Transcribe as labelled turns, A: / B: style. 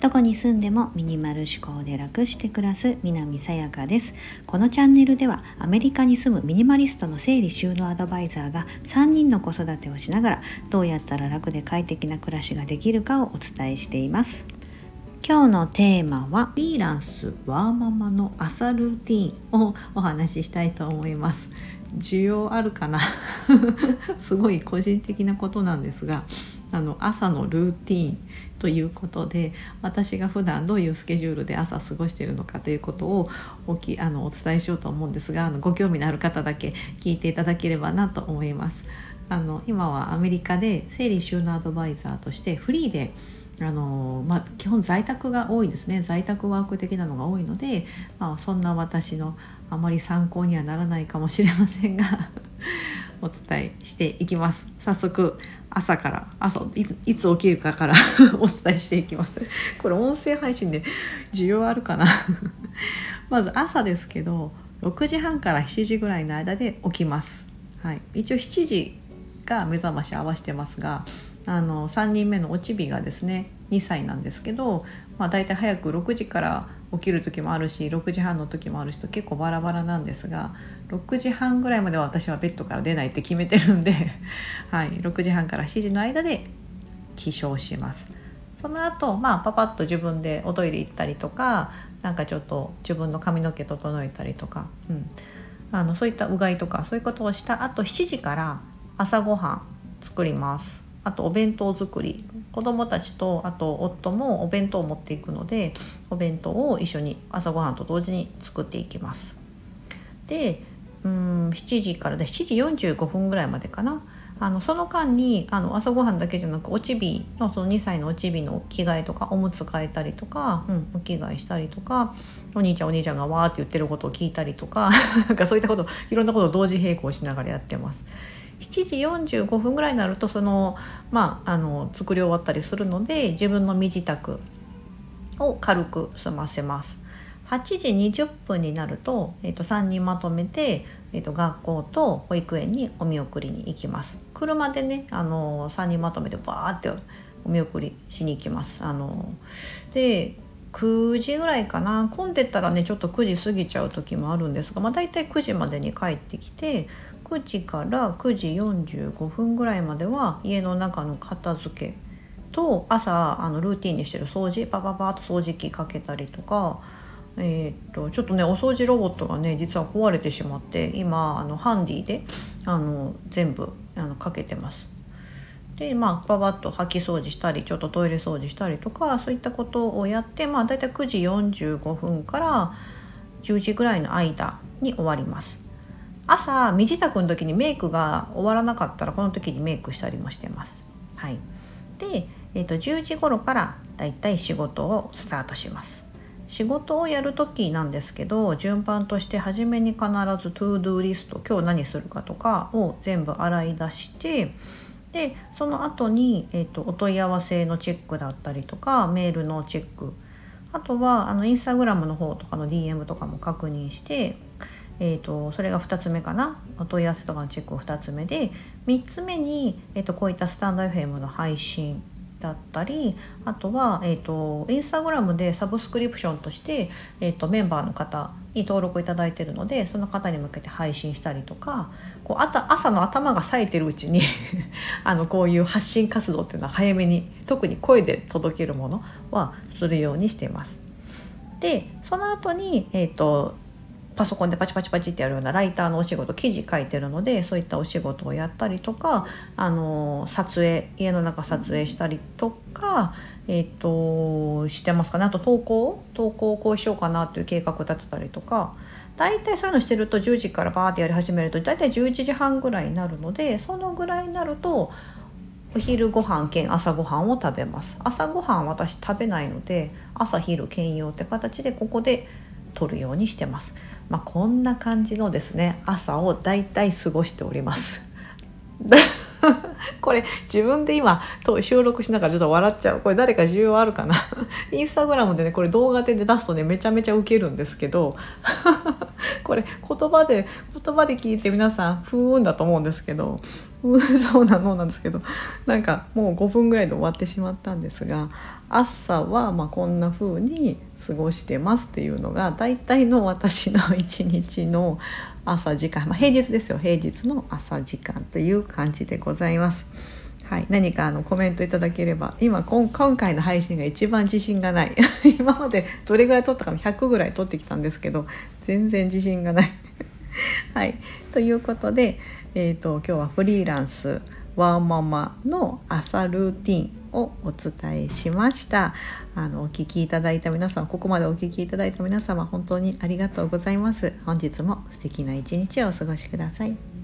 A: どこに住んでもミニマル思考で楽して暮らす南さやかです。このチャンネルではアメリカに住むミニマリストの整理収納アドバイザーが3人の子育てをしながらどうやったら楽で快適な暮らしができるかをお伝えしています。今日のテーマはフリーランスワーママの朝ルーティンをお話ししたいと思います。需要あるかな？すごい個人的なことなんですがあの朝のルーティンということで私が普段どういうスケジュールで朝過ごしているのかということをおきあのお伝えしようと思うんですがあのご興味のある方だけ聞いていただければなと思います。あの今はアメリカで整理収納アドバイザーとしてフリーであのまあ、基本在宅が多いですね。在宅ワーク的なのが多いので、まあ、そんな私のあまり参考にはならないかもしれませんが お伝えしていきます。早速朝から朝いつ起きるかから お伝えしていきます。これ音声配信で需要あるかな？まず朝ですけど6時半から7時ぐらいの間で起きます、はい、一応7時が目覚まし合わせてますがあの3人目のおちびがですね2歳なんですけど、まあ、大体早く6時から起きる時もあるし6時半の時もあるしと結構バラバラなんですが6時半ぐらいまでは私はベッドから出ないって決めてるんで、はい、6時半から7時の間で起床します。その後、まあパパッと自分でおトイレ行ったりとかなんかちょっと自分の髪の毛整えたりとか、うん、あのそういったうがいとかそういうことをした後7時から朝ごはん作ります。あとお弁当作り子供たちとあと夫もお弁当を持っていくのでお弁当を一緒に朝ごはんと同時に作っていきます。でうん7時からで7時45分ぐらいまでかなあのその間にあの朝ごはんだけじゃなくおちびのその2歳のおちびの着替えとかおむつ替えたりとか、うん、お着替えしたりとかお兄ちゃんお兄ちゃんがわーって言ってることを聞いたりとか なんかそういったこといろんなことを同時並行しながらやってます。7時45分ぐらいになるとそのまああの作り終わったりするので自分の身支度を軽く済ませます。8時20分になると,、えー、と3人まとめて、えー、と学校と保育園にお見送りに行きます。車でねあの3人まとめてバーってお見送りしに行きます。あので9時ぐらいかな混んでたらねちょっと9時過ぎちゃう時もあるんですが、まあ、大体9時までに帰ってきて9時から9時45分ぐらいまでは家の中の片付けと朝あのルーティンにしてる掃除パパパッと掃除機かけたりとか、えー、っとちょっとねお掃除ロボットがね実は壊れてしまって今あのハンディであの全部あのかけてます。でまあパパッと掃き掃除したりちょっとトイレ掃除したりとかそういったことをやってまあ大体9時45分から10時ぐらいの間に終わります。朝身支度の時にメイクが終わらなかったらこの時にメイクしたりもしてます。はい、で、えーと、10時頃からだいたい仕事をスタートします。仕事をやる時なんですけど順番として初めに必ずトゥードゥーリスト今日何するかとかを全部洗い出してでその後に、えーと、とお問い合わせのチェックだったりとかメールのチェックあとはあのインスタグラムの方とかの DM とかも確認してえーと、それが2つ目かなお問い合わせとかのチェックを2つ目で3つ目に、えーと、こういったスタンド FM の配信だったりあとは、えーと、インスタグラムでサブスクリプションとして、えー、とメンバーの方に登録いただいてるのでその方に向けて配信したりとかこうあた朝の頭が冴えてるうちに あのこういう発信活動っていうのは早めに特に声で届けるものはするようにしています。でその後に、えーとパソコンでパチパチパチってやるようなライターのお仕事記事書いてるのでそういったお仕事をやったりとかあの撮影家の中撮影したりとか、えーと、してますかねあと投稿投稿をこうしようかなという計画立てたりとか大体そういうのしてると10時からバーってやり始めると大体11時半ぐらいになるのでそのぐらいになるとお昼ご飯兼朝ごはんを食べます朝ごはん私食べないので朝昼兼用って形でここで取るようにしてます。まあ、こんな感じのですね朝をだいたい過ごしております。これ自分で今収録しながらちょっと笑っちゃう。これ誰か需要あるかな？インスタグラムでねこれ動画で出すとねめちゃめちゃウケるんですけど。これ言葉で言葉で聞いて皆さんふーんだと思うんですけど。う んそうなのなんですけど。なんかもう5分ぐらいで終わってしまったんですが朝はまこんな風に過ごしてますっていうのが大体の私の一日の 朝時間、まあ、平日ですよ。平日の朝時間という感じでございます。はい、何かあのコメントいただければ今今回の配信が一番自信がない。今までどれぐらい撮ったか100ぐらい撮ってきたんですけど全然自信がない。はい。ということで、えーと、今日はフリーランスワーママの朝ルーティンをお伝えしました。あのお聞きいただいた皆様ここまでお聞きいただいた皆様本当にありがとうございます。本日も素敵な一日をお過ごしください。